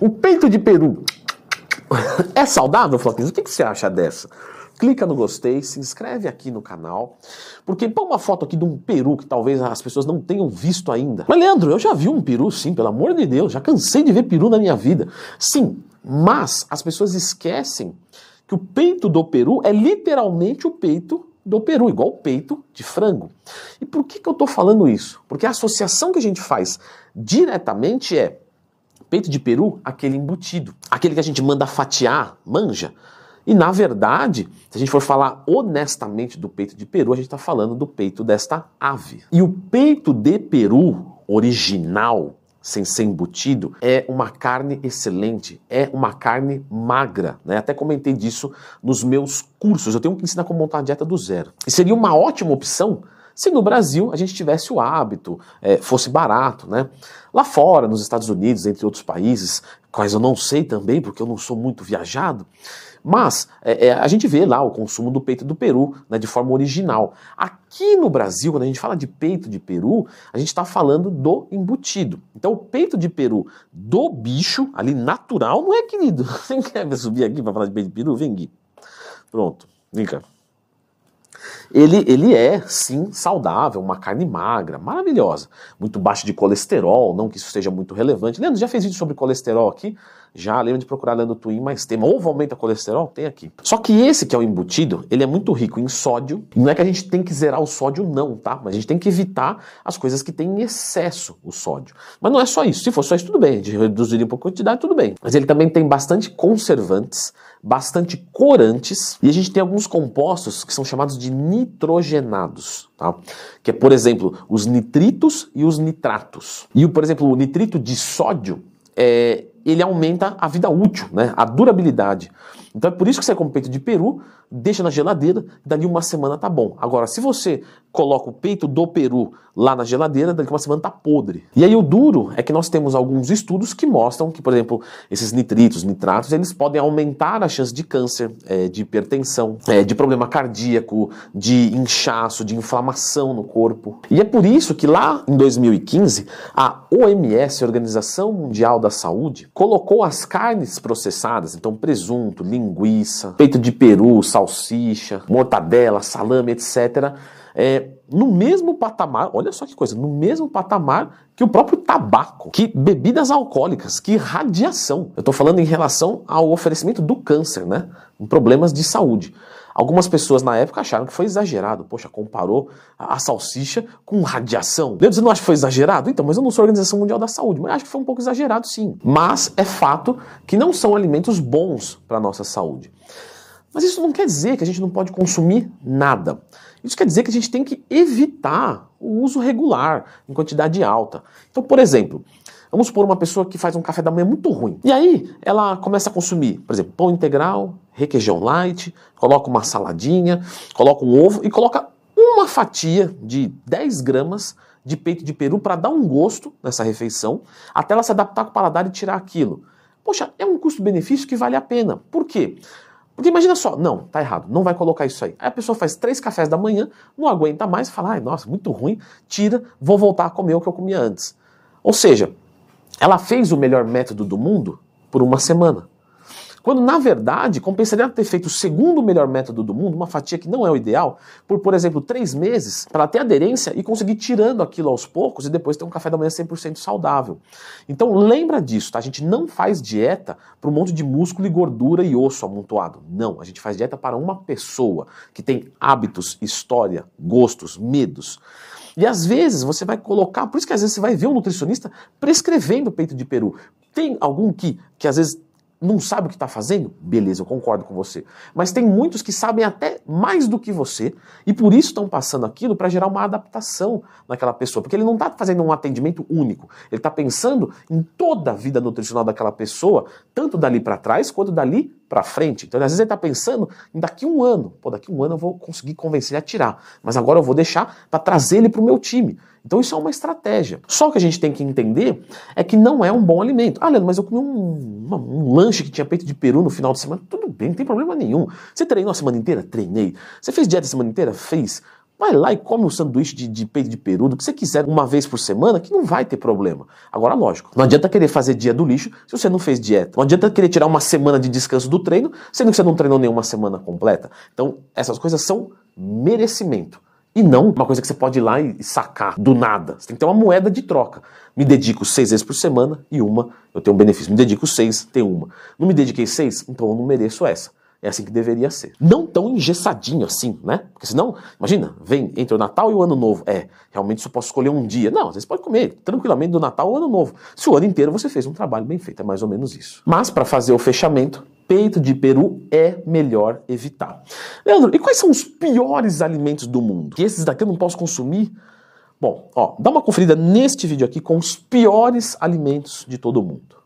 O peito de peru é saudável, Floquinhos? O que, que você acha dessa? clica no gostei, se inscreve aqui no canal, porque põe uma foto aqui de um peru que talvez as pessoas não tenham visto ainda. Mas Leandro, eu já vi um peru sim, pelo amor de Deus, já cansei de ver peru na minha vida. Sim, mas as pessoas esquecem que o peito do peru é literalmente o peito do peru, igual o peito de frango. E por que, que eu estou falando isso? Porque a associação que a gente faz diretamente é peito de peru, aquele embutido, aquele que a gente manda fatiar, manja. E na verdade, se a gente for falar honestamente do peito de peru, a gente está falando do peito desta ave. E o peito de peru original, sem ser embutido, é uma carne excelente, é uma carne magra. Né? Até comentei disso nos meus cursos. Eu tenho que ensinar como montar a dieta do zero. E seria uma ótima opção se no Brasil a gente tivesse o hábito, é, fosse barato, né? Lá fora, nos Estados Unidos, entre outros países, quais eu não sei também, porque eu não sou muito viajado, mas é, é, a gente vê lá o consumo do peito do peru né, de forma original. Aqui no Brasil, quando a gente fala de peito de peru, a gente está falando do embutido. Então, o peito de peru do bicho, ali natural, não é querido. Você quer subir aqui para falar de peito de peru? Vem, Gui. Pronto, vem cá. Ele, ele é, sim, saudável, uma carne magra, maravilhosa, muito baixa de colesterol, não que isso seja muito relevante. Leandro, já fez vídeo sobre colesterol aqui? Já, lembra de procurar Leandro Twin mais tema. Ovo aumenta colesterol? Tem aqui. Só que esse que é o embutido, ele é muito rico em sódio. Não é que a gente tem que zerar o sódio, não, tá? Mas a gente tem que evitar as coisas que têm em excesso o sódio. Mas não é só isso. Se for só isso, tudo bem. A gente reduziria um pouco a quantidade, tudo bem. Mas ele também tem bastante conservantes, bastante corantes e a gente tem alguns compostos que são chamados de nitrogenados, tá? Que é, por exemplo, os nitritos e os nitratos. E, por exemplo, o nitrito de sódio é, ele aumenta a vida útil, né? a durabilidade. Então é por isso que você compra peito de peru, deixa na geladeira, dali uma semana tá bom. Agora, se você coloca o peito do peru lá na geladeira, daqui uma semana tá podre. E aí o duro é que nós temos alguns estudos que mostram que, por exemplo, esses nitritos, nitratos, eles podem aumentar a chance de câncer, é, de hipertensão, é, de problema cardíaco, de inchaço, de inflamação no corpo. E é por isso que lá em 2015, a OMS, a Organização Mundial da Saúde, colocou as carnes processadas, então presunto, linguiça, peito de peru, salsicha, mortadela, salame, etc., é, no mesmo patamar, olha só que coisa, no mesmo patamar que o próprio tabaco, que bebidas alcoólicas, que radiação. Eu estou falando em relação ao oferecimento do câncer, né? Em problemas de saúde. Algumas pessoas na época acharam que foi exagerado. Poxa, comparou a salsicha com radiação. Leandro, você não acha que foi exagerado? Então, mas eu não sou a Organização Mundial da Saúde, mas acho que foi um pouco exagerado sim. Mas é fato que não são alimentos bons para a nossa saúde. Mas isso não quer dizer que a gente não pode consumir nada. Isso quer dizer que a gente tem que evitar o uso regular, em quantidade alta. Então, por exemplo, vamos supor uma pessoa que faz um café da manhã muito ruim. E aí ela começa a consumir, por exemplo, pão integral, requeijão light, coloca uma saladinha, coloca um ovo e coloca uma fatia de 10 gramas de peito de peru para dar um gosto nessa refeição, até ela se adaptar com o paladar e tirar aquilo. Poxa, é um custo-benefício que vale a pena. Por quê? Porque imagina só, não, tá errado, não vai colocar isso aí. Aí a pessoa faz três cafés da manhã, não aguenta mais, fala, ai, nossa, muito ruim, tira, vou voltar a comer o que eu comia antes. Ou seja, ela fez o melhor método do mundo por uma semana. Quando, na verdade, compensaria ter feito o segundo melhor método do mundo, uma fatia que não é o ideal, por, por exemplo, três meses, para ter aderência e conseguir tirando aquilo aos poucos e depois ter um café da manhã 100% saudável. Então, lembra disso, tá? A gente não faz dieta para um monte de músculo e gordura e osso amontoado. Não, a gente faz dieta para uma pessoa que tem hábitos, história, gostos, medos. E às vezes você vai colocar, por isso que às vezes você vai ver um nutricionista prescrevendo peito de peru. Tem algum que, que às vezes não sabe o que está fazendo? Beleza, eu concordo com você. Mas tem muitos que sabem até mais do que você e por isso estão passando aquilo para gerar uma adaptação naquela pessoa. Porque ele não está fazendo um atendimento único. Ele está pensando em toda a vida nutricional daquela pessoa, tanto dali para trás quanto dali para frente. Então, às vezes ele está pensando em daqui um ano. Pô, daqui um ano eu vou conseguir convencer ele a tirar. Mas agora eu vou deixar para trazer ele para o meu time. Então isso é uma estratégia. Só que a gente tem que entender é que não é um bom alimento. Ah, Leandro, mas eu comi um, um, um lanche que tinha peito de peru no final de semana. Tudo bem, não tem problema nenhum. Você treinou a semana inteira? Treinei. Você fez dieta a semana inteira? Fez. Vai lá e come um sanduíche de, de peito de peru, do que você quiser, uma vez por semana, que não vai ter problema. Agora, lógico, não adianta querer fazer dia do lixo se você não fez dieta. Não adianta querer tirar uma semana de descanso do treino, sendo que você não treinou nenhuma semana completa. Então, essas coisas são merecimento. E não uma coisa que você pode ir lá e sacar do nada. Você tem que ter uma moeda de troca. Me dedico seis vezes por semana e uma eu tenho um benefício. Me dedico seis, tenho uma. Não me dediquei seis, então eu não mereço essa. É assim que deveria ser. Não tão engessadinho assim, né? Porque senão, imagina, vem entre o Natal e o Ano Novo. É, realmente só posso escolher um dia. Não, você pode comer tranquilamente do Natal ao Ano Novo. Se o ano inteiro você fez um trabalho bem feito, é mais ou menos isso. Mas para fazer o fechamento, peito de peru é melhor evitar. Leandro, e quais são os piores alimentos do mundo? Que esses daqui eu não posso consumir? Bom, ó, dá uma conferida neste vídeo aqui com os piores alimentos de todo mundo.